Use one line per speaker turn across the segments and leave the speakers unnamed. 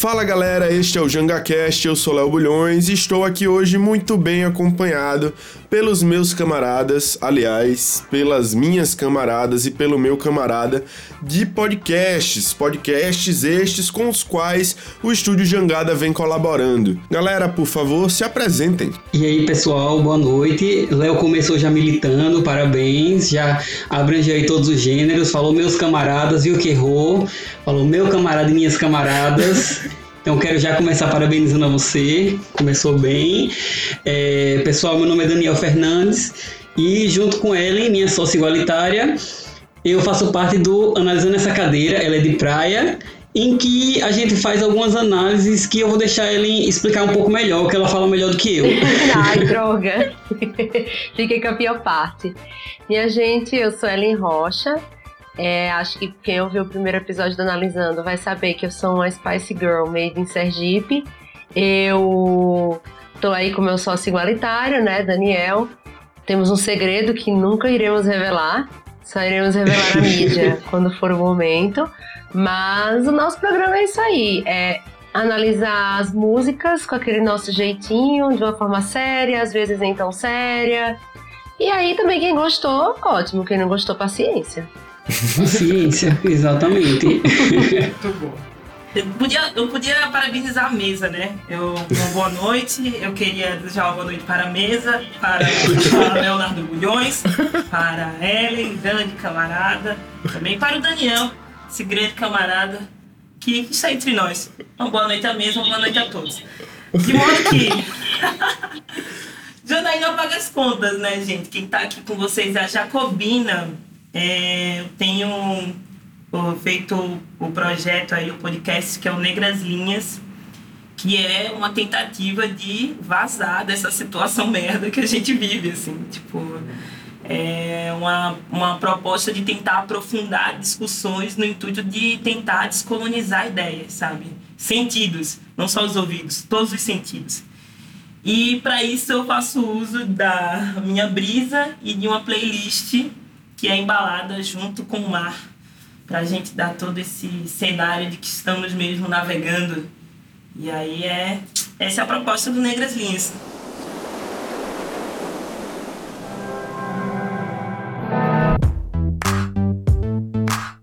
Fala galera, este é o JangaCast, eu sou Léo Bulhões e estou aqui hoje muito bem acompanhado pelos meus camaradas, aliás, pelas minhas camaradas e pelo meu camarada de podcasts, podcasts estes com os quais o Estúdio Jangada vem colaborando. Galera, por favor, se apresentem.
E aí pessoal, boa noite. Léo começou já militando, parabéns, já abrangeu aí todos os gêneros, falou meus camaradas, viu que errou, falou meu camarada e minhas camaradas. Então quero já começar parabenizando a você, começou bem. É, pessoal, meu nome é Daniel Fernandes e junto com ela, minha sócia igualitária, eu faço parte do Analisando essa Cadeira, ela é de praia, em que a gente faz algumas análises que eu vou deixar ela explicar um pouco melhor, que ela fala melhor do que eu.
Ai, droga! Fiquei com a pior parte. Minha gente, eu sou Ellen Rocha, é, acho que quem ouviu o primeiro episódio do Analisando vai saber que eu sou uma Spice Girl made in Sergipe. Eu tô aí com meu sócio igualitário, né, Daniel. Temos um segredo que nunca iremos revelar. Só iremos revelar na mídia quando for o momento. Mas o nosso programa é isso aí. É analisar as músicas com aquele nosso jeitinho, de uma forma séria, às vezes nem tão séria. E aí também quem gostou, ótimo. Quem não gostou, paciência.
Ciência, exatamente.
Muito bom. Eu podia, eu podia parabenizar a mesa, né? Eu, uma boa noite, eu queria desejar uma boa noite para a mesa, para, para Leonardo Bulhões, para Ellen, Dani, camarada, também para o Daniel, esse grande camarada que está entre nós. Uma boa noite à mesa, uma boa noite a todos. De modo que. Janaína paga as contas, né, gente? Quem está aqui com vocês é a Jacobina é, eu tenho feito o projeto aí, o podcast que é o Negras Linhas, que é uma tentativa de vazar dessa situação merda que a gente vive, assim, tipo, é uma, uma proposta de tentar aprofundar discussões no intuito de tentar descolonizar ideias, sabe? Sentidos, não só os ouvidos, todos os sentidos. E para isso eu faço uso da minha brisa e de uma playlist que é embalada junto com o mar, para a gente dar todo esse cenário de que estamos mesmo navegando. E aí é essa é a proposta do Negras Linhas.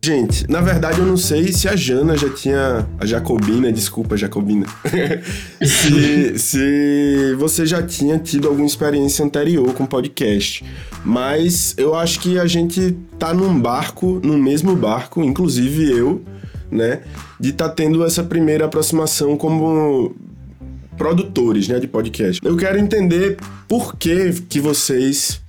Gente, na verdade eu não sei se a Jana já tinha. A Jacobina, desculpa, Jacobina. se, se você já tinha tido alguma experiência anterior com podcast. Mas eu acho que a gente tá num barco, no mesmo barco, inclusive eu, né? De tá tendo essa primeira aproximação como produtores, né, de podcast. Eu quero entender por que que vocês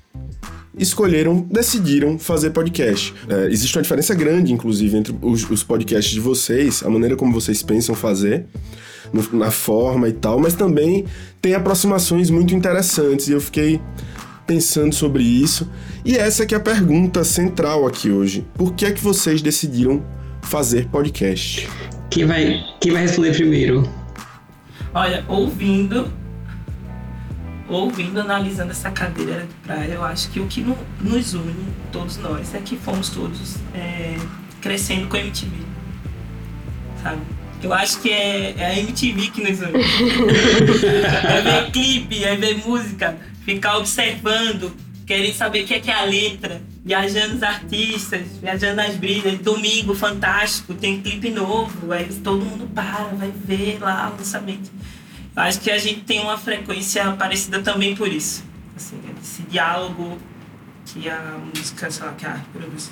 escolheram, decidiram fazer podcast. É, existe uma diferença grande, inclusive, entre os, os, podcasts de vocês, a maneira como vocês pensam fazer, no, na forma e tal, mas também tem aproximações muito interessantes e eu fiquei pensando sobre isso. E essa que é a pergunta central aqui hoje. Por que é que vocês decidiram fazer podcast?
Quem vai, quem vai responder primeiro?
Olha, ouvindo ouvindo, analisando essa cadeira de praia, eu acho que o que nos une, todos nós, é que fomos todos é, crescendo com a MTV. Sabe? Eu acho que é, é a MTV que nos une. é ver clipe, é ver música, ficar observando, querer saber o que é, que é a letra, viajando os artistas, viajando nas brilhas. Domingo, fantástico, tem clipe novo, aí todo mundo para, vai ver lá o lançamento. Acho que a gente tem uma frequência parecida também por isso. Assim, esse diálogo que a música, sei lá, que a arte produz.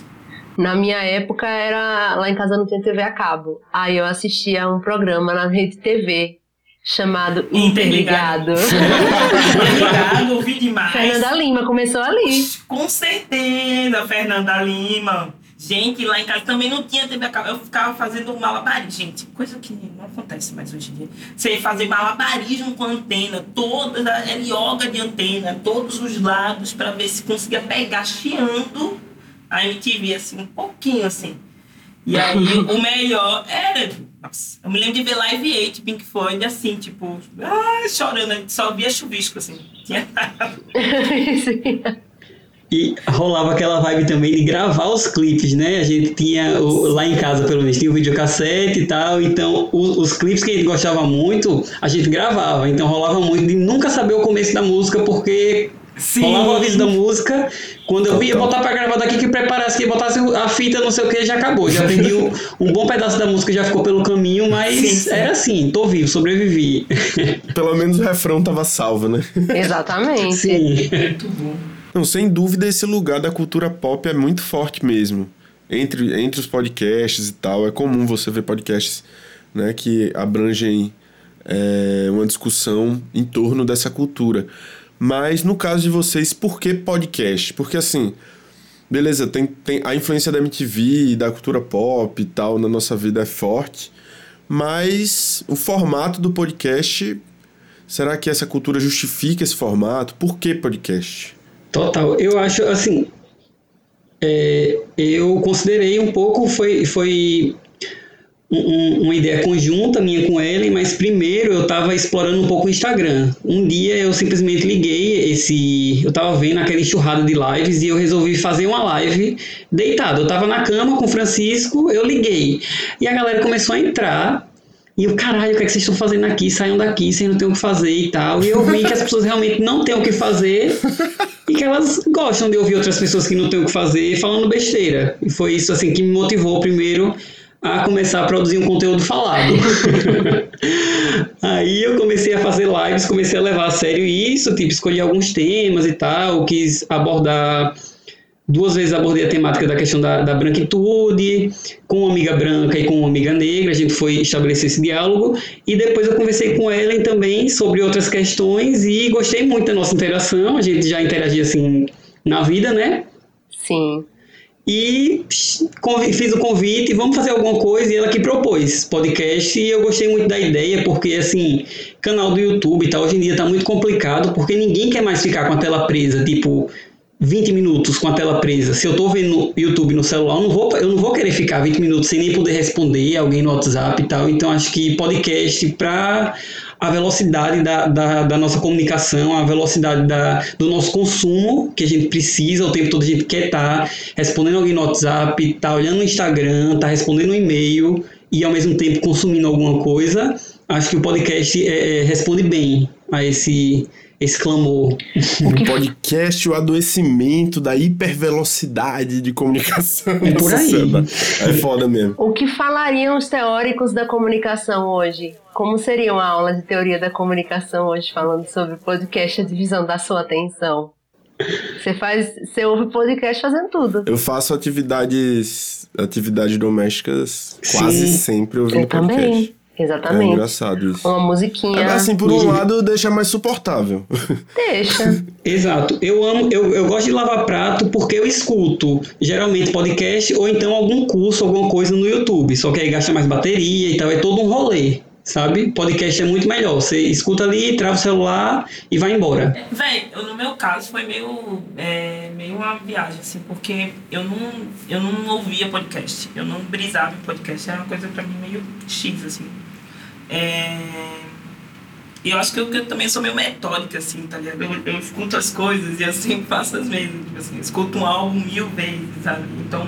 Na minha época era lá em casa não tinha TV a cabo. Aí eu assistia um programa na rede TV chamado Interligado.
Interligado, ouvi demais.
Fernanda Lima começou ali.
Com certeza, Fernanda Lima. Gente, lá em casa também não tinha TV a cabo. Eu ficava fazendo malabarismo, gente. Coisa que não acontece mais hoje em dia. Você fazer malabarismo com antena, toda a yoga de antena, todos os lados, para ver se conseguia pegar chiando a MTV, assim, um pouquinho assim. E aí, o melhor era. Nossa, eu me lembro de ver Live 8, Pink Floyd, assim, tipo, ah, chorando, só via chuvisco, assim. Tinha
E rolava aquela vibe também de gravar os clipes, né? A gente tinha, o, lá em casa pelo menos, tinha o videocassete e tal, então os, os clipes que a gente gostava muito, a gente gravava. Então rolava muito de nunca saber o começo da música, porque Sim. Rolava o aviso da música. Quando eu ia botar pra gravar daqui, que preparasse, que botasse a fita, não sei o que, já acabou. Já aprendi um, um bom pedaço da música, já ficou pelo caminho, mas sim, sim. era assim, tô vivo, sobrevivi.
Pelo menos o refrão tava salvo, né?
Exatamente.
Sim.
Muito bom.
Não, sem dúvida, esse lugar da cultura pop é muito forte mesmo. Entre, entre os podcasts e tal, é comum você ver podcasts né, que abrangem é, uma discussão em torno dessa cultura. Mas no caso de vocês, por que podcast? Porque assim, beleza, tem, tem a influência da MTV, da cultura pop e tal na nossa vida é forte, mas o formato do podcast, será que essa cultura justifica esse formato? Por que podcast?
Total, eu acho assim, é, eu considerei um pouco, foi, foi um, uma ideia conjunta minha com Ellen, mas primeiro eu estava explorando um pouco o Instagram. Um dia eu simplesmente liguei esse. Eu estava vendo aquela enxurrada de lives e eu resolvi fazer uma live deitado. Eu estava na cama com o Francisco, eu liguei. E a galera começou a entrar. E eu, caralho, o que, é que vocês estão fazendo aqui? Saiam daqui, vocês não têm o que fazer e tal. E eu vi que as pessoas realmente não têm o que fazer e que elas gostam de ouvir outras pessoas que não têm o que fazer falando besteira. E foi isso assim que me motivou primeiro a começar a produzir um conteúdo falado. Aí eu comecei a fazer lives, comecei a levar a sério isso, tipo, escolhi alguns temas e tal, quis abordar. Duas vezes abordei a temática da questão da, da branquitude, com uma amiga branca e com uma amiga negra, a gente foi estabelecer esse diálogo, e depois eu conversei com Ellen também sobre outras questões e gostei muito da nossa interação, a gente já interagia assim na vida, né?
Sim.
E fiz o convite, vamos fazer alguma coisa, e ela que propôs podcast, e eu gostei muito da ideia, porque, assim, canal do YouTube e tal, hoje em dia tá muito complicado, porque ninguém quer mais ficar com a tela presa, tipo, 20 minutos com a tela presa. Se eu tô vendo YouTube no celular, eu não vou, eu não vou querer ficar 20 minutos sem nem poder responder alguém no WhatsApp e tal, então acho que podcast para a velocidade da, da, da, nossa comunicação, a velocidade da, do nosso consumo, que a gente precisa, o tempo todo a gente quer estar tá respondendo alguém no WhatsApp, tá olhando no Instagram, tá respondendo um e-mail e ao mesmo tempo consumindo alguma coisa. Acho que o podcast é, é, responde bem a esse, esse clamor.
O podcast, o adoecimento da hipervelocidade de comunicação.
É por aí.
É foda mesmo.
O que falariam os teóricos da comunicação hoje? Como seria uma aula de teoria da comunicação hoje falando sobre podcast e a divisão da sua atenção? Você faz, você ouve podcast fazendo tudo.
Eu faço atividades, atividades domésticas Sim. quase sempre ouvindo Eu podcast. Também.
Exatamente.
É engraçado isso.
Uma musiquinha.
Assim, por um lado, deixa mais suportável.
Deixa.
Exato. Eu amo, eu, eu gosto de lavar prato porque eu escuto geralmente podcast ou então algum curso, alguma coisa no YouTube. Só que aí gasta mais bateria e tal, é todo um rolê. Sabe? Podcast é muito melhor. Você escuta ali, trava o celular e vai embora.
É, véi, no meu caso foi meio, é, meio uma viagem, assim, porque eu não, eu não ouvia podcast. Eu não brisava em podcast. Era uma coisa pra mim meio X, assim. É... E eu acho que eu, eu, também sou meio metódica, assim, tá ligado? Eu, eu escuto as coisas e eu sempre faço as mesmas. Tipo assim, escuto um álbum mil vezes, sabe? Então,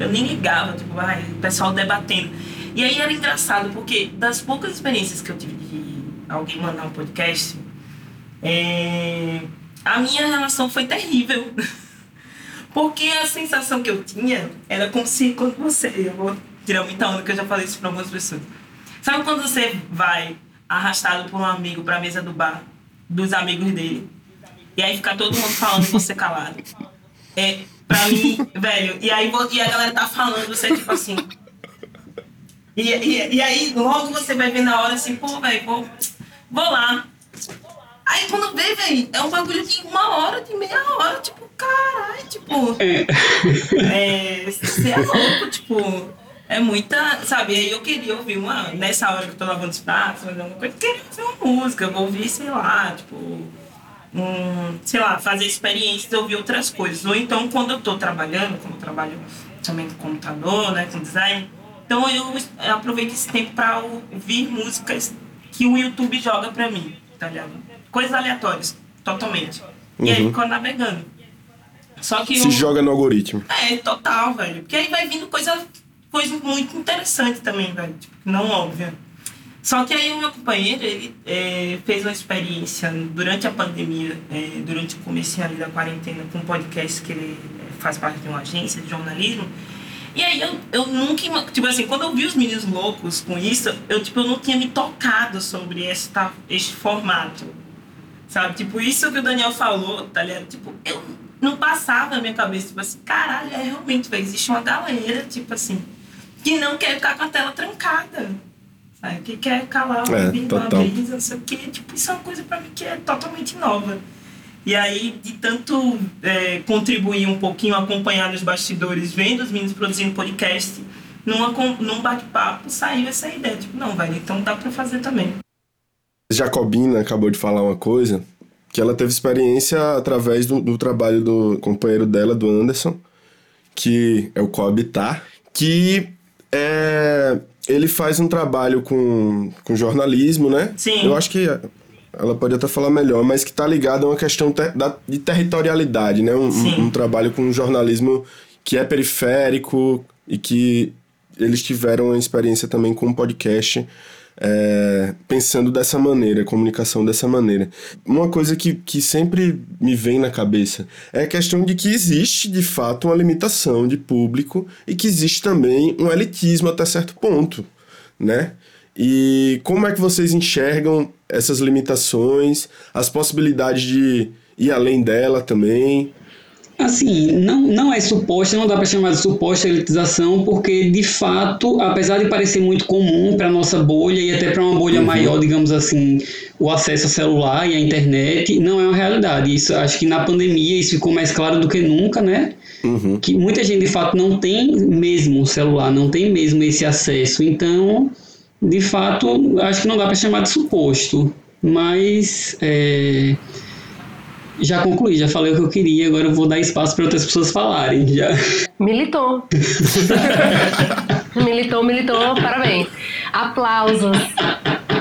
eu nem ligava, tipo, ai, o pessoal debatendo. E aí era engraçado, porque das poucas experiências que eu tive de alguém mandar um podcast, é... a minha relação foi terrível. Porque a sensação que eu tinha era como se quando você. Eu vou tirar muita onda que eu já falei isso para algumas pessoas Sabe quando você vai arrastado por um amigo pra mesa do bar, dos amigos dele, e aí fica todo mundo falando e você calado? É, pra mim, velho, e aí e a galera tá falando, você tipo assim. E, e, e aí logo você vai ver na hora assim, pô, velho, vou, vou lá. Aí quando vê, velho, é um bagulho de uma hora, de meia hora, tipo, caralho, tipo. É. é. Você é louco, tipo. É muita, sabe? Aí eu queria ouvir uma. Nessa hora que eu tô lavando os pratos, fazendo uma coisa, eu queria ouvir uma música, vou ouvir, sei lá, tipo. Um, sei lá, fazer experiências, ouvir outras coisas. Ou então, quando eu tô trabalhando, como eu trabalho também com computador, né, com design, então eu, aproveito esse tempo para ouvir músicas que o YouTube joga pra mim, tá ligado? Coisas aleatórias, totalmente. E aí, uhum. fico navegando. Só que
Se
eu-
joga no algoritmo.
É, total, velho. Porque aí vai vindo coisa, coisa muito interessante também, velho. Tipo, não óbvia. Só que aí o meu companheiro, ele é, fez uma experiência durante a pandemia, é, durante o começo ali da quarentena, com um podcast que ele é, faz parte de uma agência de jornalismo. E aí eu, eu nunca, tipo assim, quando eu vi os meninos loucos com isso, eu tipo, eu não tinha me tocado sobre esta, este formato. Sabe? Tipo, isso que o Daniel falou, tá ligado? Tipo, eu não passava na minha cabeça, tipo assim, caralho, é realmente, velho, existe uma galera, tipo assim, que não quer ficar com a tela trancada. Sabe? Que quer calar
É,
uma brisa, uma brisa, não sei o quê. Tipo, isso é uma coisa pra mim que é totalmente nova. E aí, de tanto é, contribuir um pouquinho, acompanhar nos bastidores, vendo os meninos produzindo podcast, numa, num bate-papo saiu essa ideia. Tipo, não, velho, então dá pra fazer também.
Jacobina acabou de falar uma coisa que ela teve experiência através do, do trabalho do companheiro dela, do Anderson, que é o Coabitar, que é, ele faz um trabalho com, com jornalismo, né?
Sim.
Eu acho que ela pode até falar melhor, mas que está ligado a uma questão te- da- de territorialidade, né? Um, um, um trabalho com jornalismo que é periférico e que eles tiveram uma experiência também com o podcast é, pensando dessa maneira, comunicação dessa maneira. Uma coisa que, que sempre me vem na cabeça é a questão de que existe, de fato, uma limitação de público e que existe também um elitismo até certo ponto, né? E como é que vocês enxergam essas limitações, as possibilidades de ir além dela também?
Assim, não, não é suposta, não dá para chamar de suposta elitização, porque de fato, apesar de parecer muito comum para nossa bolha e até para uma bolha
Uhum.
maior, digamos assim, o acesso ao celular e à internet, não é uma realidade. Isso acho que na pandemia isso ficou mais claro do que nunca, né?
Uhum.
Que muita gente de fato não tem mesmo um celular, não tem mesmo esse acesso. Então, de fato, acho que não dá para chamar de suposto, mas é, já concluí, já falei o que eu queria, agora eu vou dar espaço para outras pessoas falarem. Já.
Militou. militou, militou, parabéns. Aplausos.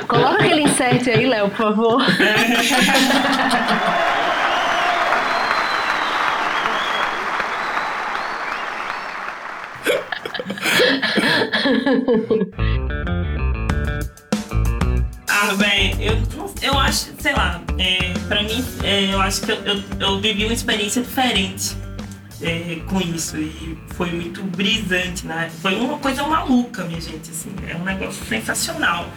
Coloca aquele insert aí, Léo, por favor.
Velho, eu, eu acho, sei lá, é, pra mim, é, eu acho que eu, eu, eu vivi uma experiência diferente é, com isso e foi muito brisante, né? Foi uma coisa maluca, minha gente, assim, é um negócio sensacional.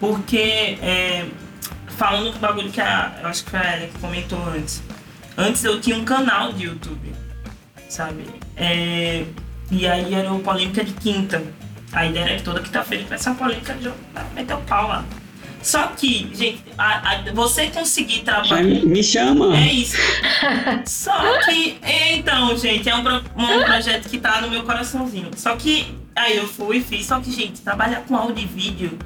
Porque, é, falando do bagulho que a, eu acho que foi a Ellen que comentou antes, antes eu tinha um canal de YouTube, sabe? É, e aí era o Polêmica de Quinta. A ideia era que toda quinta-feira tivesse uma polêmica de meter o pau lá. Só que, gente, a- a- você conseguir trabalhar.
Me chama.
É isso. Só que, então, gente, é um, um projeto que tá no meu coraçãozinho. Só que, aí eu fui e fiz. Só que, gente, trabalhar com áudio e vídeo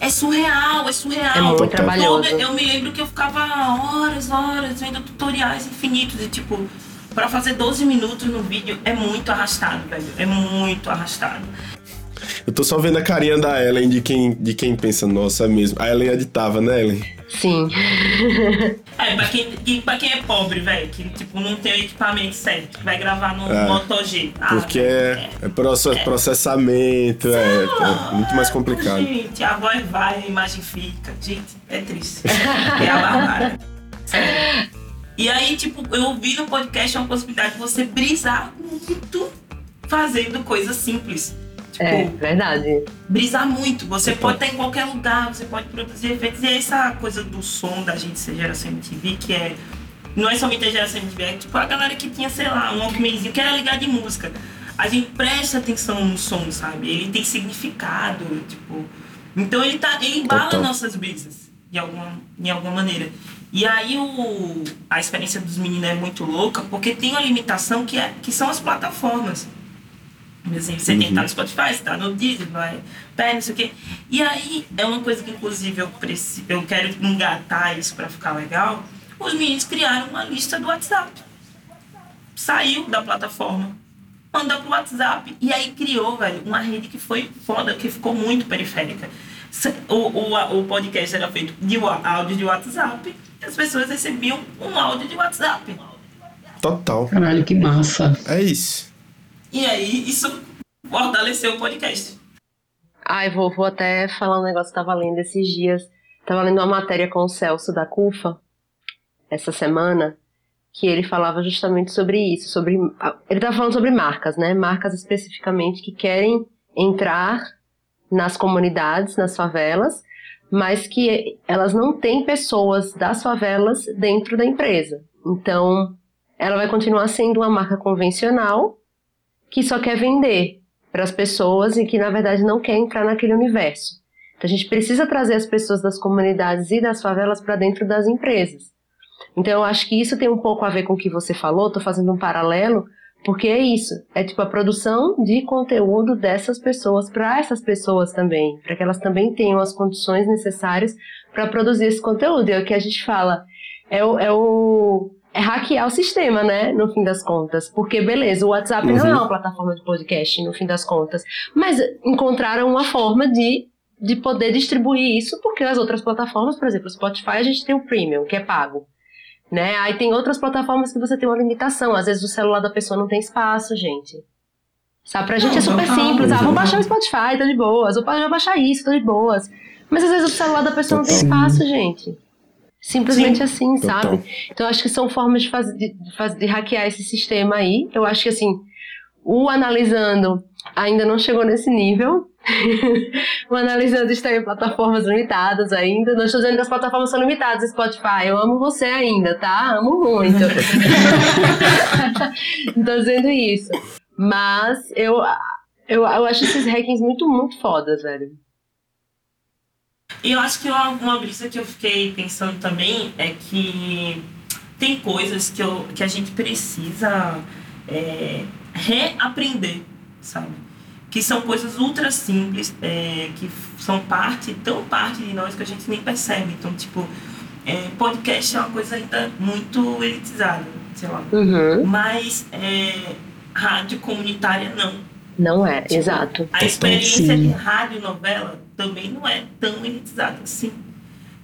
é surreal, é surreal.
É muito trabalhoso.
Eu me lembro que eu ficava horas, horas vendo tutoriais infinitos e, tipo, pra fazer 12 minutos no vídeo é muito arrastado, velho. É muito arrastado.
Eu tô só vendo a carinha da Ellen de quem, de quem pensa, nossa, é mesmo. A Ellen editava, né, Ellen?
Sim.
É, pra quem, pra quem é pobre, velho, que, tipo, não tem o equipamento certo, que vai gravar no
É.
Moto G. Ah,
Porque é, é proce- processamento, é, é muito mais complicado.
Gente, a voz vai, a imagem fica. Gente, é triste. é a barbárie. Sério. E aí, tipo, eu ouvi no podcast uma possibilidade de você brisar muito fazendo coisas simples. Tipo,
É, verdade.
brisar muito. Você pode estar em qualquer lugar, você pode produzir efeitos. E essa coisa do som da gente ser geração MTV, que é. Não é somente a geração MTV, é tipo a galera que tinha, sei lá, um Walkmanzinho que era ligado em música. A gente presta atenção no som, sabe? Ele tem significado, tipo. Então ele tá. Ele embala
Total.
nossas brisas, de alguma, de alguma maneira. E aí o, a experiência dos meninos é muito louca, porque tem uma limitação que, é, que são as plataformas. Assim, você tem que estar no Spotify, você tá no Deezer, vai, pé, não sei o quê. E aí, é uma coisa que, inclusive, eu, preci, eu quero engatar isso pra ficar legal. Os meninos criaram uma lista do WhatsApp. Saiu da plataforma, mandou pro WhatsApp. E aí criou, velho, uma rede que foi foda, que ficou muito periférica. O, o, o podcast era feito de áudio de WhatsApp. E as pessoas recebiam um áudio de WhatsApp.
Total.
Caralho, que massa.
É isso.
E aí, isso fortaleceu o podcast.
Ai, vou, vou até falar um negócio que eu tava lendo esses dias. Tava lendo uma matéria com o Celso da CUFA, essa semana, que ele falava justamente sobre isso, sobre... Ele tava falando sobre marcas, né? Marcas especificamente que querem entrar nas comunidades, nas favelas, mas que elas não têm pessoas das favelas dentro da empresa. Então, ela vai continuar sendo uma marca convencional que só quer vender para as pessoas e que na verdade não quer entrar naquele universo. Então a gente precisa trazer as pessoas das comunidades e das favelas para dentro das empresas. Então eu acho que isso tem um pouco a ver com o que você falou, estou fazendo um paralelo, porque é isso, é tipo a produção de conteúdo dessas pessoas para essas pessoas também, para que elas também tenham as condições necessárias para produzir esse conteúdo. E é o que a gente fala, é o, é o é hackear o sistema, né? No fim das contas. Porque, beleza, o WhatsApp uhum. não é uma plataforma de podcast, no fim das contas. Mas encontraram uma forma de, de poder distribuir isso, porque as outras plataformas, por exemplo, o Spotify, a gente tem o Premium, que é pago. Né? Aí tem outras plataformas que você tem uma limitação. Às vezes o celular da pessoa não tem espaço, gente. Sabe, pra gente não, é super simples. Ah, vou baixar o Spotify, tá de boas. Ou pode baixar isso, tá de boas. Mas às vezes o celular da pessoa não tem espaço, gente. Simplesmente Sim. assim, sabe? Então acho que são formas de, fazer, de, de hackear esse sistema aí. Eu acho que assim, o analisando ainda não chegou nesse nível. o analisando está em plataformas limitadas ainda. Não estou dizendo que as plataformas são limitadas, Spotify. Eu amo você ainda, tá? Amo muito. estou dizendo isso. Mas eu, eu, eu acho esses hackings muito, muito fodas, velho.
E eu acho que uma, uma brisa que eu fiquei pensando também é que tem coisas que, eu, que a gente precisa é, reaprender, sabe? Que são coisas ultra simples, é, que são parte, tão parte de nós que a gente nem percebe. Então, tipo, é, podcast é uma coisa ainda muito elitizada, sei lá.
Uhum.
Mas é, rádio comunitária não.
Não é, tipo, exato.
A experiência Sim. de rádio novela também não é tão elitizada assim.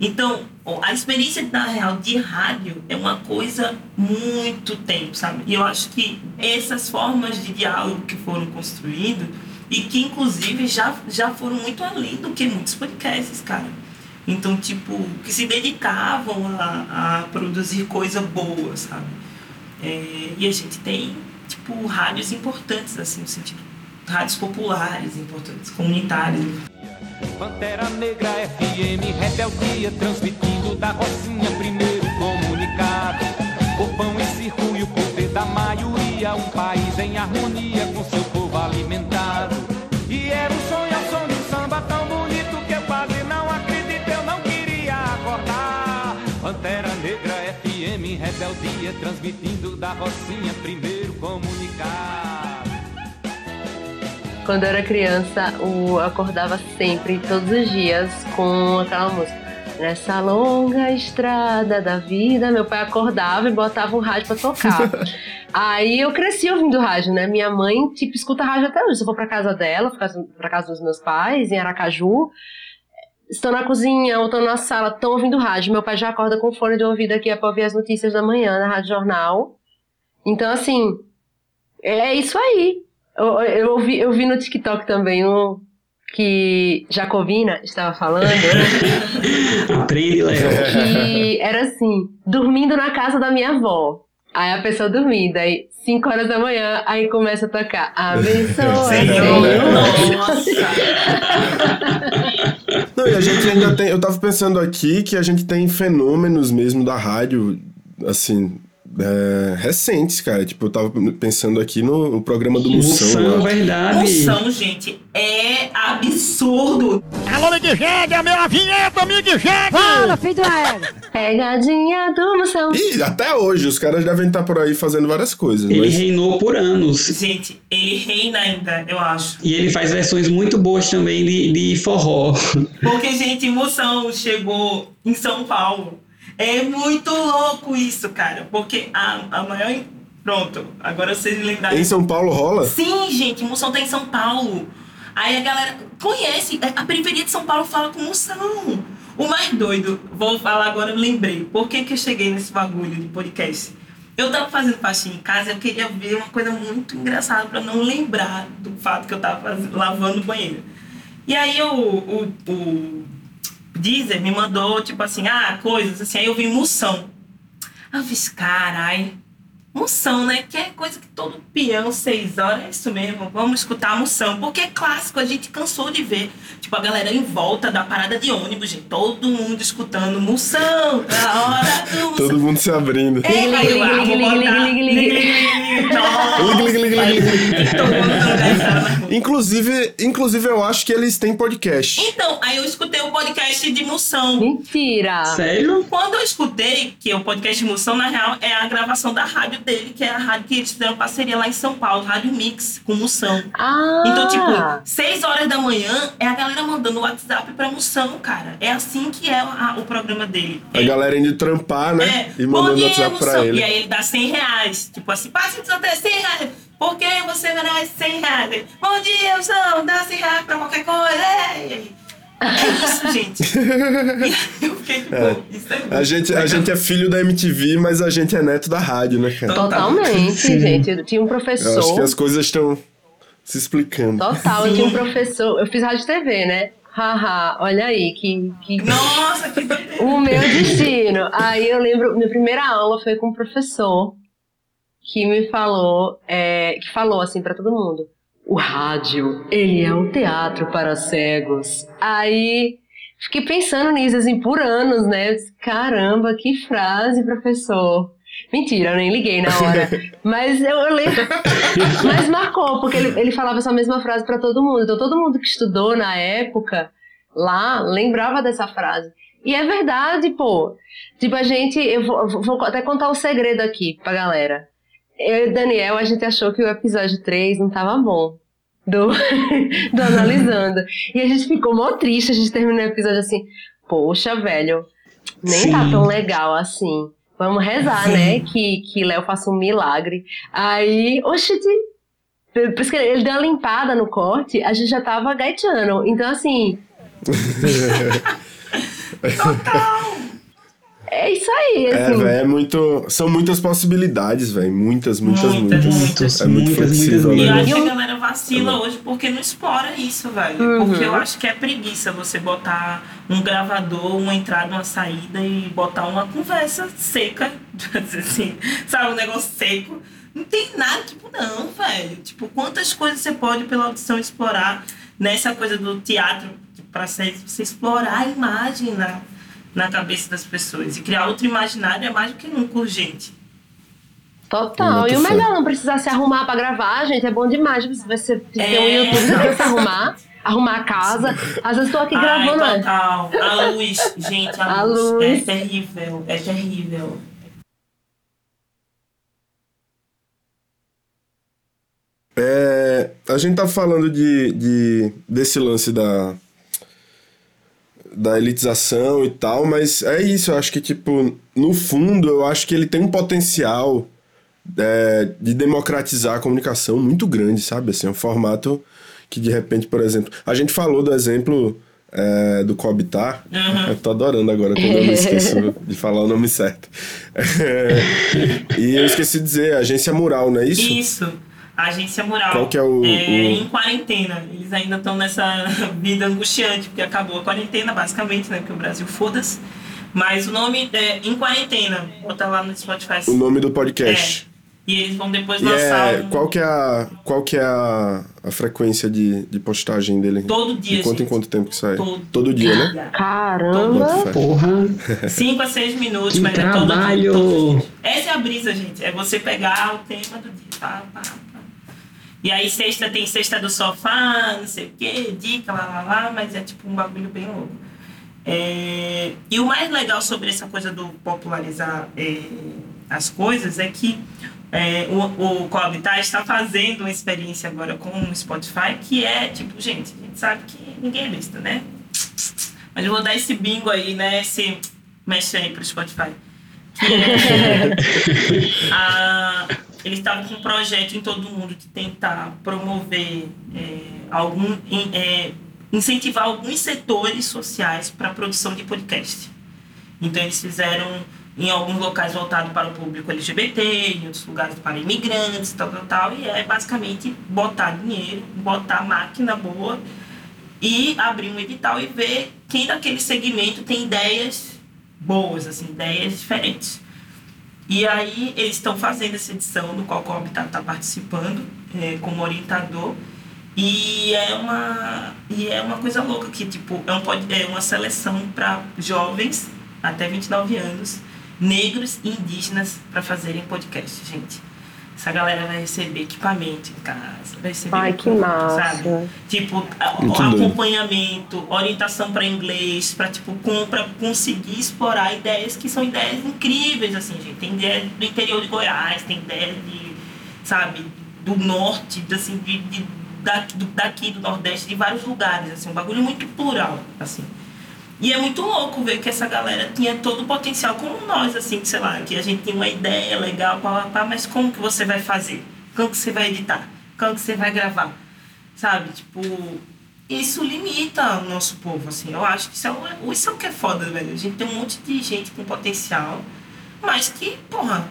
Então, a experiência na real de rádio é uma coisa muito tempo, sabe? E eu acho que essas formas de diálogo que foram construídas e que inclusive já, já foram muito além do que muitos podcasts, cara. Então, tipo, que se dedicavam a, a produzir coisa boa, sabe? É, e a gente tem, tipo, rádios importantes, assim, no sentido rádios populares importantes, comunitárias.
Pantera Negra FM, rebeldia, transmitindo da Rocinha, primeiro comunicado. O pão e circo e o poder da maioria, um país em harmonia com seu povo alimentado. E era um sonho ao som de um samba tão bonito que eu quase não acredito, eu não queria acordar. Pantera Negra FM, rebeldia, transmitindo da Rocinha, primeiro comunicado.
Quando eu era criança, eu acordava sempre, todos os dias, com aquela música. Nessa longa estrada da vida, meu pai acordava e botava o rádio pra tocar. Aí eu cresci ouvindo rádio, né? Minha mãe, tipo, escuta rádio até hoje. Se eu for pra casa dela, pra casa dos meus pais, em Aracaju, estão na cozinha ou estão na sala, estão ouvindo rádio. Meu pai já acorda com fone de ouvido aqui é pra ouvir as notícias da manhã na Rádio Jornal. Então, assim, é isso aí. Eu, eu, vi, eu vi no TikTok também um que Jacobina estava falando.
Aprende, Léo.
Que era assim: dormindo na casa da minha avó. Aí a pessoa dormindo, aí 5 horas da manhã, aí começa a tocar. Abençoa, Senhor.
Nossa!
Não, e a gente ainda tem. Eu tava pensando aqui que a gente tem fenômenos mesmo da rádio, assim, é, recentes, cara. Tipo, eu tava pensando aqui no, no programa do Moção.
Moção, verdade.
Moção, gente, é absurdo.
Alô, Mig Jegue, a minha vinheta, Mig Jegue!
Fala, filho do Pegadinha do Moção.
E até hoje, os caras devem estar por aí fazendo várias coisas.
Ele
mas...
reinou por anos.
Gente, ele reina ainda, eu acho.
E ele faz versões muito boas também de, de forró.
Porque, gente, Moção chegou em São Paulo é muito louco isso, cara. Porque a, a maior. Pronto, agora vocês me lembraram.
Em São Paulo rola?
Sim, gente, Moção tá em São Paulo. Aí a galera conhece, é, a periferia de São Paulo fala com Moção. O mais doido, vou falar agora, eu lembrei. Por que, que eu cheguei nesse bagulho de podcast? Eu tava fazendo faxina em casa, eu queria ver uma coisa muito engraçada pra não lembrar do fato que eu tava fazendo, lavando o banheiro. E aí o, o Deezer me mandou, tipo assim, ah, coisas assim, aí eu vi moção. Aí eu fiz, carai, moção, né? Que é coisa que todo peão, seis horas, é isso mesmo, vamos escutar a moção. Porque é clássico, a gente cansou de ver. Tipo, a galera em volta da parada de ônibus, gente, todo mundo escutando moção, a hora do moção.
Todo mundo se abrindo.
É, aí eu, ah, vou botar- cantando.
Inclusive, inclusive, eu acho que eles têm podcast.
Então, aí eu escutei o podcast de moção.
Mentira!
Sério?
Quando eu escutei, que o podcast de Moção, na real, é a gravação da rádio dele, que é a rádio que eles fizeram parceria lá em São Paulo, Rádio Mix, com Moção.
Ah!
Então, tipo, 6 horas da manhã é a galera mandando WhatsApp pra Moção, cara. É assim que é a- o programa dele.
A galera indo trampar, né?
É,
E mandando
dia,
WhatsApp pra ele.
E aí ele dá 100 reais. Tipo assim, passe de até 100 reais. Por que você merece 100 reais? Bom dia, Moção, dá 100 reais pra qualquer coisa. É, isso, gente. Aí eu fiquei tipo, isso é
A gente, a gente é filho da MTV, mas a gente é neto da rádio, né, cara?
Totalmente,
Sim.
gente. Eu tinha um
Eu acho que
professor.
as coisas estão se explicando.
Total, eu tinha um professor. Eu fiz rádio e TV, né? Haha, olha aí, que, que
Nossa, que
o meu destino. Aí eu lembro, minha primeira aula foi com um professor que me falou, é, que falou assim pra todo mundo: o rádio, ele é um teatro para cegos. Aí fiquei pensando nisso assim por anos, né? Eu disse, Caramba, que frase, professor. Mentira, eu nem liguei na hora. Mas eu, eu lembro. Mas marcou, porque ele, ele falava essa mesma frase pra todo mundo. Então todo mundo que estudou na época lá lembrava dessa frase. E é verdade, pô. Tipo, a gente. Eu vou, vou até contar um segredo aqui pra galera. Eu e o Daniel, a gente achou que o episódio 3 não tava bom. Do, do Analisando. E a gente ficou mó triste, a gente terminou o episódio assim. Poxa, velho, nem tá
Sim.
tão legal assim. Vamos rezar, né? Que, que Léo faça um milagre. Aí, oxe, por isso que ele deu uma limpada no corte, a gente já tava gaiteando. Então, assim, é isso aí,
É,
assim.
velho, é muito. São muitas possibilidades, velho. Muitas, muitas,
Muitas,
muitas.
muitas,
é muito
muitas,
flexível,
muitas
E eu
né?
acho que a galera vacila hoje porque não explora isso, velho.
Uhum.
Porque eu acho que é preguiça você botar um gravador, uma entrada, uma saída e botar uma conversa seca, assim, sabe, um negócio seco. Não tem nada, tipo, não, velho. Tipo, quantas coisas você pode pela audição explorar nessa coisa do teatro para você explorar a imagem na, na cabeça das pessoas. E criar outro imaginário é mais do que nunca urgente.
Total.
Muito
E o melhor, não precisar se arrumar pra gravar, gente, é bom demais. Você tem um
É.
YouTube, você precisa se arrumar, arrumar a casa. Às vezes tô aqui
Ai,
gravando, né?
total. A luz, gente, a,
A
luz,
luz.
é terrível, é terrível.
É, a gente tá falando de, de desse lance da da elitização e tal, mas é isso, eu acho que tipo, no fundo, eu acho que ele tem um potencial é, de democratizar a comunicação muito grande, sabe? Assim, é um formato que de repente, por exemplo, a gente falou do exemplo é, do Cobitar,
Uhum.
eu tô adorando agora quando eu me esqueço de falar o nome certo. É, e eu esqueci de dizer, Agência Mural, não é isso?
Isso. A agência mural.
Qual que é o- o-
Em quarentena. Eles ainda estão nessa vida angustiante, porque acabou a quarentena, basicamente, né? Porque o Brasil foda-se. Mas o nome é Em Quarentena. Bota lá no Spotify.
O nome do podcast.
E eles vão depois
E
lançar
é,
um...
qual que é a, qual que é a, a frequência de, de postagem dele?
todo dia.
De quanto em quanto tempo que sai?
Todo,
dia, né?
Caramba!
Porra,
5 a 6 minutos,
que
mas é todo dia.
trabalho!
todo. Essa é a brisa, gente. É você pegar o tema do dia. Pá, pá. E aí sexta tem sexta do sofá, não sei o quê, dica, lá, lá, lá, mas é tipo um bagulho bem louco. É, E o mais legal sobre essa coisa do popularizar é, as coisas é que é, o, o Coabitar está fazendo uma experiência agora com o Spotify que é tipo, gente, a gente sabe que ninguém é besta, né? Mas eu vou dar esse bingo aí, né? Esse mexe aí pro Spotify. A, eles estavam com um projeto em todo mundo de tentar promover é, algum. é, incentivar alguns setores sociais para a produção de podcast. Então eles fizeram em alguns locais voltado para o público LGBT, em outros lugares para imigrantes, tal, tal, tal. E é basicamente botar dinheiro, botar máquina boa e abrir um edital e ver quem daquele segmento tem ideias boas, assim, ideias diferentes. E aí eles estão fazendo essa edição, do qual o Cobb está tá participando é, como orientador. E é uma, e é uma coisa louca que, tipo, é, um, é uma seleção para jovens até 29 anos, negros e indígenas, para fazerem podcast, gente. Essa galera vai receber equipamento em casa, vai receber
Ai, que massa. sabe?
Tipo, acompanhamento, orientação para inglês, para tipo, pra conseguir explorar ideias que são ideias incríveis, assim, gente. Tem ideias do interior de Goiás, tem ideias de, sabe, do norte, assim, de, de daqui, do, daqui do Nordeste, de vários lugares, assim, um bagulho muito plural, assim. E é muito louco ver que essa galera tinha todo o potencial, como nós, assim, sei lá, que a gente tinha uma ideia legal, pá, pá, mas como que você vai fazer? Como que você vai editar? Como que você vai gravar? Sabe? Tipo, isso limita o nosso povo, assim. Eu acho que isso é, isso é o que é foda, velho. A gente tem um monte de gente com potencial, mas que, porra,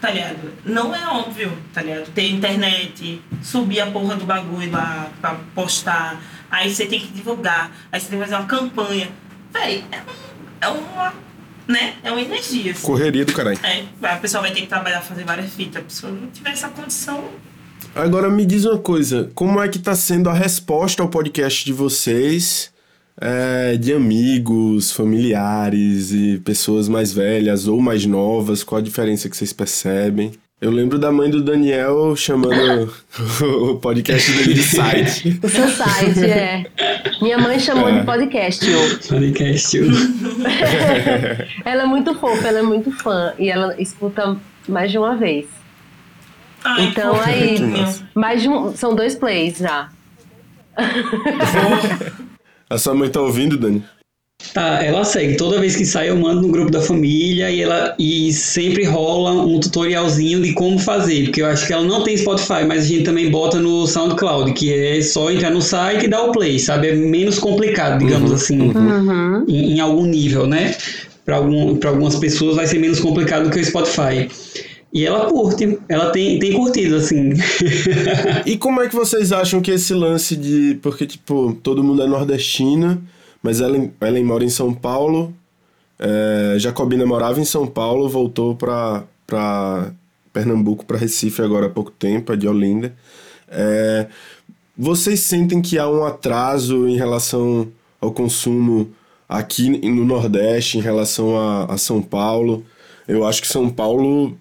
tá ligado? Não é óbvio, tá ligado? Ter internet, subir a porra do bagulho lá pra postar aí você tem que divulgar, aí você tem que fazer uma campanha. Véi, é, é uma. Né? É uma energia. Assim.
Correria do caralho.
É, a pessoa vai ter que trabalhar, fazer várias fitas. A pessoa não tiver essa condição.
Agora me diz uma coisa, como é que tá sendo a resposta ao podcast de vocês? É, de amigos, familiares e pessoas mais velhas ou mais novas, qual a diferença que vocês percebem? Eu lembro da mãe do Daniel chamando o podcast dele de site.
O seu site, é. Minha mãe chamou é. de podcast.
Podcast.
ela é muito fofa, ela é muito fã. E ela escuta mais de uma vez. Ai, então aí, mais de um, são dois plays já.
A sua mãe tá ouvindo, Dani?
Tá, ela segue. Toda vez que sai, eu mando no grupo da família e ela e sempre rola um tutorialzinho de como fazer. Porque eu acho que ela não tem Spotify, mas a gente também bota no SoundCloud, que é só entrar no site e dar o play, sabe? É menos complicado, digamos uhum, assim, uhum. Em, em, algum nível, né? Para algum, algumas pessoas vai ser menos complicado do que o Spotify. E ela curte, ela tem, tem curtido, assim.
e como é que vocês acham que esse lance de. Porque, tipo, todo mundo é nordestino mas Ellen, Ellen mora em São Paulo. É, Jacobina morava em São Paulo, voltou para Pernambuco, para Recife agora há pouco tempo, é de Olinda. É, vocês sentem que há um atraso em relação ao consumo aqui no Nordeste, em relação a, a São Paulo? Eu acho que São Paulo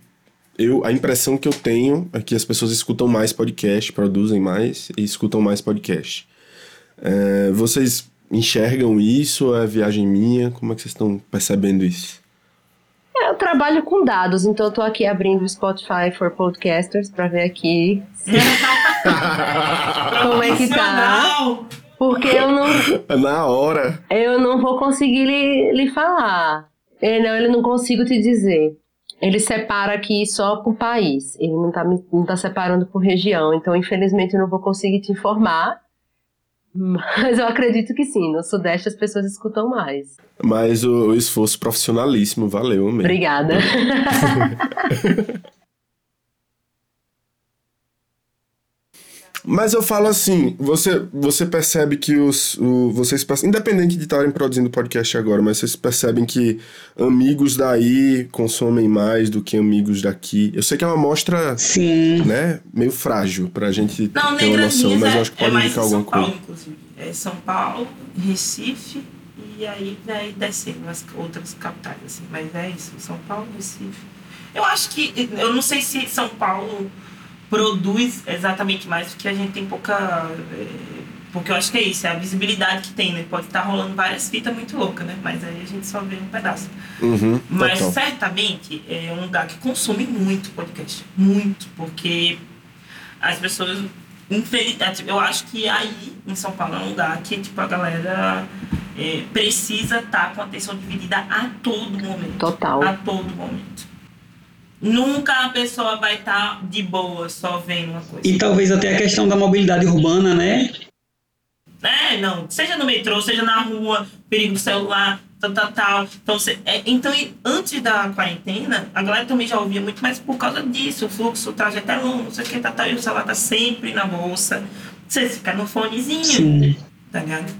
eu, a impressão que eu tenho é que as pessoas escutam mais podcast, produzem mais e escutam mais podcast. É, vocês enxergam isso? É viagem minha? Como é que vocês estão percebendo isso?
É, eu trabalho com dados, então eu tô aqui abrindo o Spotify for Podcasters para ver aqui como é que tá. Porque eu não.
Na hora.
Eu não vou conseguir lhe, lhe falar. Ele não, ele não consigo te dizer. Ele separa aqui só por país. Ele não tá, não tá separando por região. Então, infelizmente, eu não vou conseguir te informar. Mas eu acredito que sim, no Sudeste as pessoas escutam mais.
Mas o, o esforço profissionalíssimo, valeu mesmo.
Obrigada.
Mas eu falo assim, você, você percebe que os. O, vocês Independente de estarem produzindo podcast agora, mas vocês percebem que amigos daí consomem mais do que amigos daqui. Eu sei que é uma amostra
Sim.
né, meio frágil pra gente Não, ter uma noção, mas eu acho que pode é indicar alguma
São Paulo, Inclusive. É São Paulo, Recife e aí vai descendo as outras capitais, assim. Mas é isso, São Paulo, Recife. Eu acho que. Eu não sei se São Paulo produz exatamente mais porque a gente tem pouca. É, porque eu acho que é isso, é a visibilidade que tem, né? Pode estar rolando várias fitas muito loucas, né? Mas aí a gente só vê um pedaço.
Uhum,
Mas certamente é um lugar que consome muito podcast. Muito, porque as pessoas. Infelizmente, eu acho que aí em São Paulo é um lugar que tipo, a galera é, precisa estar com atenção dividida a todo momento.
Total.
A todo momento. Nunca a pessoa vai estar tá de boa só vendo uma coisa.
E talvez até a questão da mobilidade urbana, né?
É, não. Seja no metrô, seja na rua, perigo do celular, tal, tal, tal. Então, você, é, então, antes da quarentena, a galera também já ouvia muito, mas por causa disso, o fluxo, o trajeto é longo, não sei o que, tal, tal, e o celular tá sempre na bolsa. Você fica no fonezinho, Sim. tá ligado?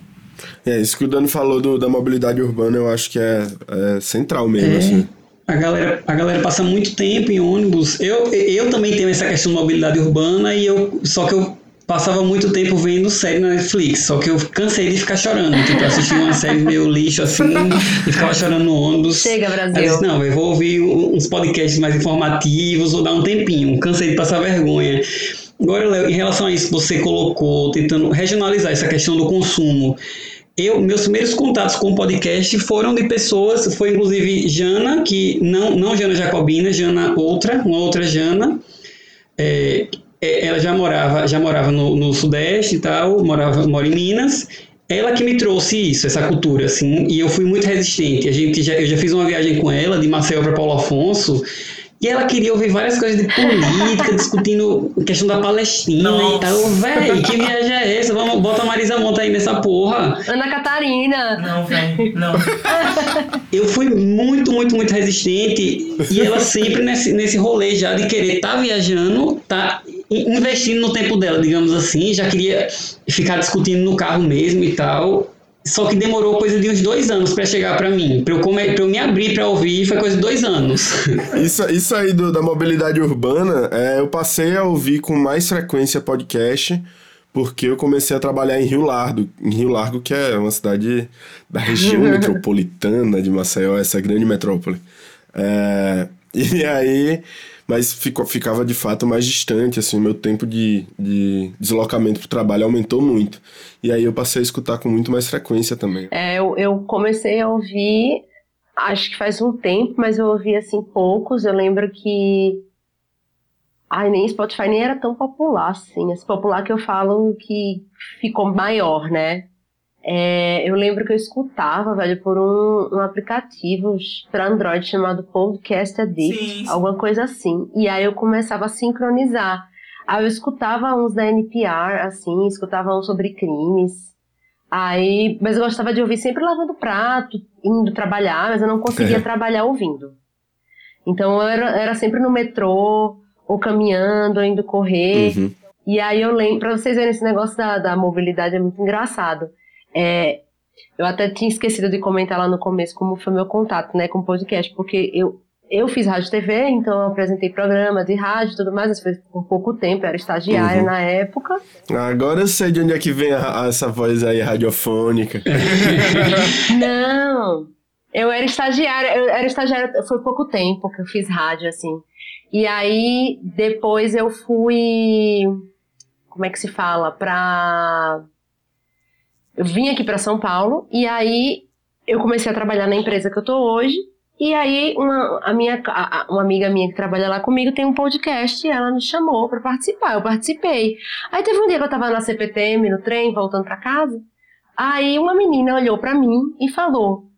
É, isso que o Dani falou do, da mobilidade urbana, eu acho que é, é central mesmo, é. assim.
A galera, a galera passa muito tempo em ônibus. Eu, eu também tenho essa questão de mobilidade urbana e eu só que eu passava muito tempo vendo série na Netflix, só que eu cansei de ficar chorando. Tipo, assistir uma série meio lixo assim e ficava chorando no ônibus.
Chega, Brasil. Aí
eu disse, não, eu vou ouvir uns podcasts mais informativos, vou dar um tempinho. Cansei de passar vergonha. Agora, Léo, em relação a isso que você colocou, tentando regionalizar essa questão do consumo, eu, meus primeiros contatos com o podcast foram de pessoas, foi inclusive Jana, que não, não Jana Jacobina, Jana outra, uma outra Jana, é, é, ela já morava, já morava no, no Sudeste e tal, morava, mora em Minas. Ela que me trouxe isso, essa cultura, assim, e eu fui muito resistente. A gente já, eu já fiz uma viagem com ela, de Maceió para Paulo Afonso, e ela queria ouvir várias coisas de política, discutindo questão da Palestina Nossa. e tal. Véi, que viagem é essa? Vamos, bota a Marisa Monta aí nessa porra.
Ana Catarina.
Não, velho, não.
Eu fui muito, muito, muito resistente. E ela sempre nesse, nesse rolê já de querer estar tá viajando, tá investindo no tempo dela, digamos assim. Já queria ficar discutindo no carro mesmo e tal. Só que demorou coisa de uns dois anos para chegar para mim. Para eu, pra eu me abrir para ouvir, foi coisa de dois anos.
Isso, isso aí do, da mobilidade urbana, é, eu passei a ouvir com mais frequência podcast, porque eu comecei a trabalhar em Rio Largo, em Rio Largo, que é uma cidade da região metropolitana de Maceió, essa grande metrópole. É, e aí mas ficava de fato mais distante, assim, o meu tempo de, de deslocamento para o trabalho aumentou muito. E aí eu passei a escutar com muito mais frequência também.
É, eu, eu comecei a ouvir, acho que faz um tempo, mas eu ouvi assim poucos. Eu lembro que. Ai, nem Spotify nem era tão popular assim. Esse popular que eu falo que ficou maior, né? É, eu lembro que eu escutava, velho, por um, um aplicativo para Android chamado Podcast Addict, sim, sim. alguma coisa assim. E aí eu começava a sincronizar. Aí eu escutava uns da NPR, assim, escutava uns sobre crimes. Aí, mas eu gostava de ouvir sempre lavando prato, indo trabalhar, mas eu não conseguia é. trabalhar ouvindo. Então eu era, era sempre no metrô, ou caminhando, ou indo correr. Uhum. E aí eu lembro, pra vocês verem esse negócio da, da mobilidade é muito engraçado. É, eu até tinha esquecido de comentar lá no começo como foi meu contato né, com o podcast, porque eu, eu fiz rádio TV, então eu apresentei programa de rádio e tudo mais, isso foi por pouco tempo, eu era estagiária uhum. na época.
Agora eu sei de onde é que vem a, a, essa voz aí radiofônica.
Não, eu era estagiária, eu era estagiária, foi pouco tempo que eu fiz rádio, assim. E aí, depois eu fui, como é que se fala, pra eu vim aqui para São Paulo e aí eu comecei a trabalhar na empresa que eu tô hoje. E aí uma, a minha, a, uma amiga minha que trabalha lá comigo tem um podcast e ela me chamou para participar. Eu participei. Aí teve um dia que eu tava na CPTM, no trem, voltando para casa. Aí uma menina olhou para mim e falou: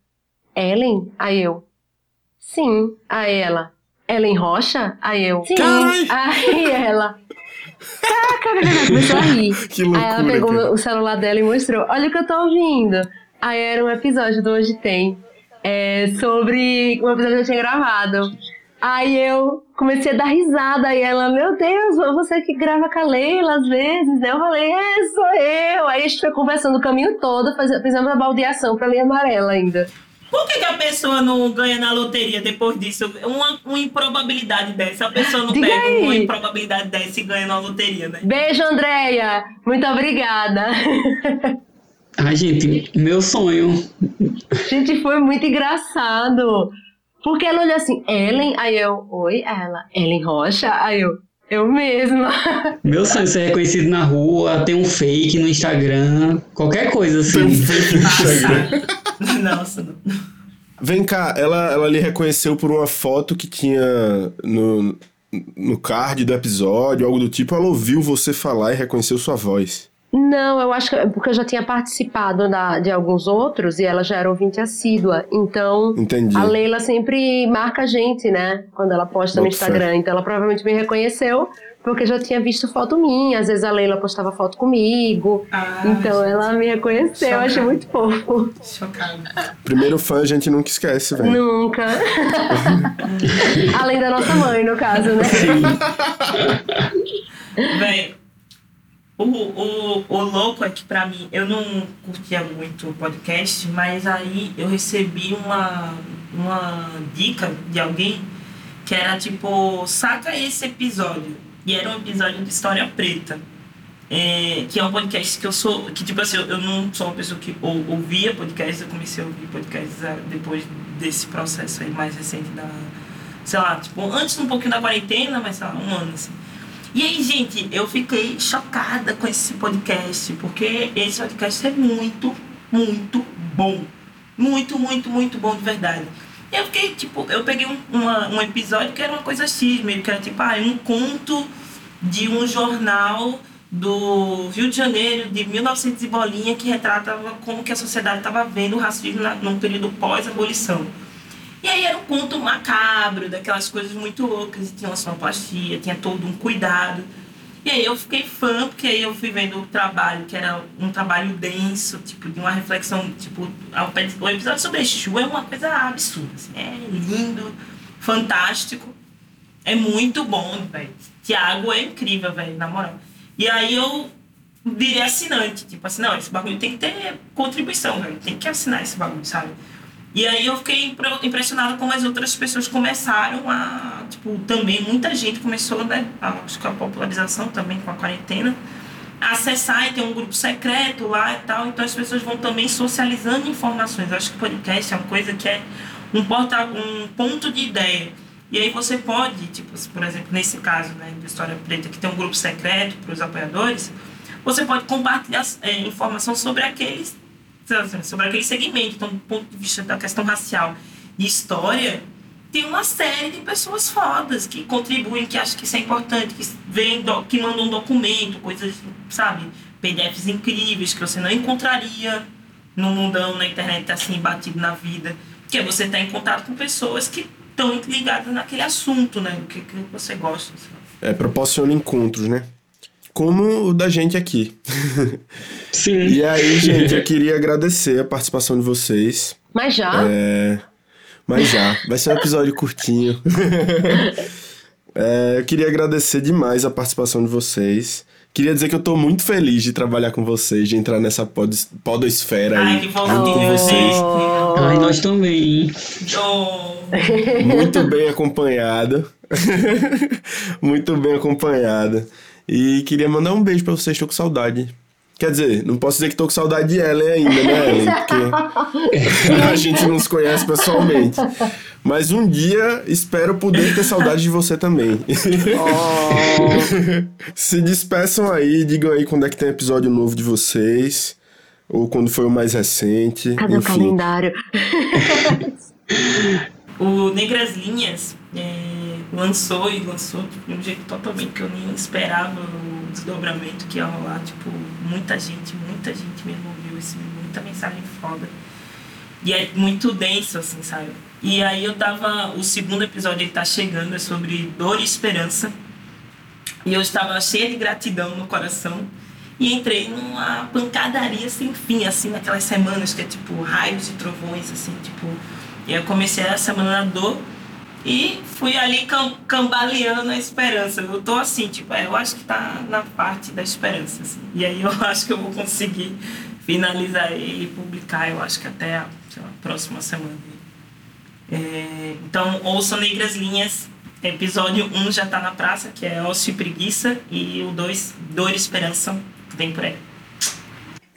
Ellen? Aí eu: Sim. Aí ela: Ellen Rocha? Aí eu: Sim. Aí ela: Caraca, começou a rir. Que loucura, Aí ela pegou cara. o celular dela e mostrou: Olha o que eu tô ouvindo. Aí era um episódio do Hoje Tem. É, sobre um episódio que eu tinha gravado. Aí eu comecei a dar risada. E ela, meu Deus, você que grava com a Leila às vezes. Eu falei, é, sou eu. Aí a gente foi conversando o caminho todo, fizemos uma baldeação pra linha amarela ainda.
Por que, que, a pessoa não ganha na loteria depois disso? Uma, uma improbabilidade dessa. A pessoa não Diga pega aí. uma improbabilidade dessa e ganha na loteria, né?
Beijo, Andréia. Muito obrigada.
Ai, gente, meu sonho.
Gente, foi muito engraçado. Porque ela olhou assim, Ellen, aí eu, oi, ela, Ellen Rocha, aí eu, eu mesma.
Meu sonho é ser reconhecido na rua, ter um fake no Instagram, qualquer coisa assim. Tem um fake no
Instagram. Nossa, não.
Vem cá, ela, ela lhe reconheceu por uma foto que tinha no, no card do episódio, algo do tipo. Ela ouviu você falar e reconheceu sua voz.
Não, eu acho que porque eu já tinha participado da, de alguns outros e ela já era ouvinte assídua. Então,
Entendi.
a Leila sempre marca a gente, né? Quando ela posta Boa no Instagram. Fé. Então, ela provavelmente me reconheceu porque já tinha visto foto minha. Às vezes a Leila postava foto comigo.
Ah,
então
gente.
ela me reconheceu, eu achei muito fofo.
Chocada.
Primeiro fã a gente nunca esquece, velho.
Nunca. Além da nossa mãe, no caso, né?
Véi, o, o, o louco é que pra mim, eu não curtia muito o podcast, mas aí eu recebi uma, uma dica de alguém que era tipo, saca esse episódio. E era um episódio de História Preta. É, que é um podcast que eu sou. Que tipo assim, eu, não sou uma pessoa que ou, ouvia podcasts, eu comecei a ouvir podcasts ah, depois desse processo aí mais recente da. Sei lá, tipo, antes um pouquinho da quarentena, mas sei lá, um ano assim. E aí, gente, eu fiquei chocada com esse podcast, porque esse podcast é muito, muito bom. Muito, muito, muito bom de verdade. E eu fiquei, tipo, eu peguei um, uma, um episódio que era uma coisa X, meio que era tipo, ah, um conto de um jornal do Rio de Janeiro, de 1900 e bolinha, que retratava como que a sociedade estava vendo o racismo na, num período pós-abolição. E aí era um conto macabro, daquelas coisas muito loucas, tinha uma sonoplastia, tinha todo um cuidado. E aí eu fiquei fã, porque aí eu fui vendo o trabalho, que era um trabalho denso, tipo, de uma reflexão, tipo, o episódio sobre Exu é uma coisa absurda, assim, é lindo, fantástico, é muito bom, velho. Tiago é incrível, velho, na moral. E aí eu virei assinante, tipo assim, não, esse bagulho tem que ter contribuição, velho, tem que assinar esse bagulho, sabe? E aí eu fiquei impre- impressionada como as outras pessoas começaram a, tipo, também muita gente começou, né, acho que a popularização também com a quarentena, a acessar e ter um grupo secreto lá e tal, então as pessoas vão também socializando informações. Eu acho que podcast é uma coisa que é um, porta, um ponto de ideia. E aí você pode, tipo, por exemplo, nesse caso, né, de História Preta, que tem um grupo secreto para os apoiadores, você pode compartilhar é, informação sobre aqueles sobre aquele segmento, então, do ponto de vista da questão racial e história, tem uma série de pessoas fodas que contribuem, que acham que isso é importante, que vem, que mandam um documento, coisas, sabe, PDFs incríveis que você não encontraria no mundão, na internet, assim, batido na vida. Que é você estar em contato com pessoas que estão ligadas naquele assunto, né? O que, que você gosta. sabe?
É, proporciona encontros, né? Como o da gente aqui.
Sim.
E aí, gente, eu queria agradecer a participação de vocês.
Mas já?
É, mas já, vai ser um episódio curtinho. É, eu queria agradecer demais a participação de vocês. Queria dizer que eu tô muito feliz de trabalhar com vocês, de entrar nessa pod podosfera
Ai,
aí,
que
junto com vocês.
Oh.
Ai, nós também.
Oh,
Muito bem acompanhado. muito bem acompanhada. E queria mandar um beijo pra vocês, tô com saudade. Quer dizer, não posso dizer que tô com saudade de Ellen ainda, né, Ellen? Porque a gente não se conhece pessoalmente. Mas um dia espero poder ter saudade de você também. se despeçam aí, digam aí quando é que tem episódio novo de vocês. Ou quando foi o mais recente.
Cadê o
enfim.
calendário?
O Negras Linhas é, lançou e lançou tipo, de um jeito totalmente que eu nem esperava o desdobramento que ia rolar. Tipo, muita gente, muita gente mesmo ouviu esse, muita mensagem foda. E é muito denso, assim, sabe? E aí eu tava. O segundo episódio ele tá chegando, é sobre dor e esperança. E eu estava cheia de gratidão no coração. E entrei numa pancadaria sem fim, assim, naquelas semanas que é tipo raios e trovões, assim, tipo. E eu comecei a semana da dor e fui ali cam cambaleando a esperança. Eu tô assim, tipo, é, eu acho que tá na parte da esperança, assim. E aí eu acho que eu vou conseguir finalizar ele e publicar, eu acho que até a lá, próxima semana. É, então, ouçam Negras Linhas. Episódio 1 já tá na praça, que é Ócio e Preguiça. E o 2, Dor e Esperança, vem por aí.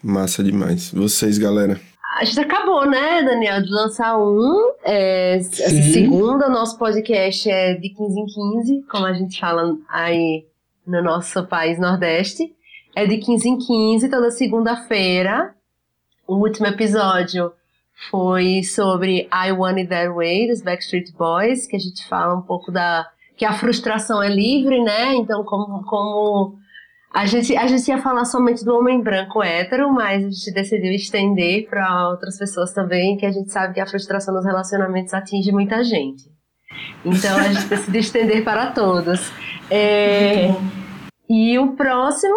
Massa demais. Vocês, galera.
A gente acabou, né, Daniel, de lançar um. É, essa segunda, nosso podcast é de 15 em 15, como a gente fala aí no nosso país Nordeste. É de 15 em 15, toda segunda-feira. O último episódio foi sobre I Want It That Way, dos Backstreet Boys, que a gente fala um pouco da. que a frustração é livre, né? Então, como. como a gente, a gente ia falar somente do homem branco hétero, mas a gente decidiu estender para outras pessoas também, que a gente sabe que a frustração nos relacionamentos atinge muita gente. Então a gente decidiu estender para todos. É. E o próximo,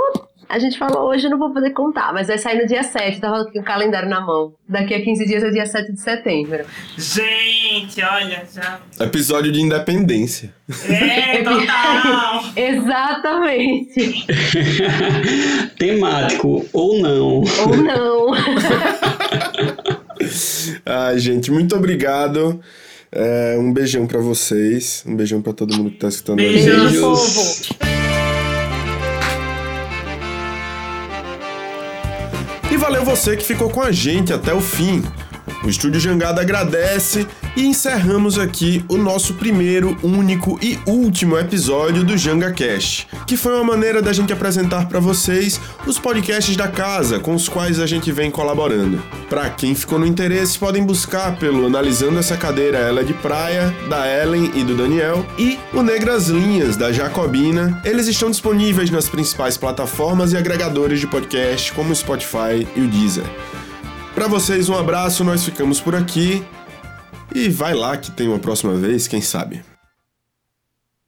a gente falou hoje, não vou poder contar, mas vai sair no dia 7, tava com o calendário na mão. Daqui a 15 dias é dia 7 de setembro.
Gente, olha, já.
Episódio de independência.
É, total!
Exatamente.
Temático, ou não.
Ou não.
Ai, gente, muito obrigado. É, um beijão pra vocês. Um beijão pra todo mundo que tá escutando a
Beijo.
gente.
Beijo,
Beijos.
E valeu você que ficou com a gente até o fim. O Estúdio Jangada agradece e encerramos aqui o nosso primeiro, único e último episódio do Janga Cash, que foi uma maneira da gente apresentar para vocês os podcasts da casa com os quais a gente vem colaborando. Para quem ficou no interesse, podem buscar pelo Analisando essa cadeira Ela é de Praia, da Ellen e do Daniel, e o Negras Linhas da Jacobina. Eles estão disponíveis nas principais plataformas e agregadores de podcast como o Spotify e o Deezer. Para vocês, um abraço, nós ficamos por aqui. E vai lá que tem uma próxima vez, quem sabe.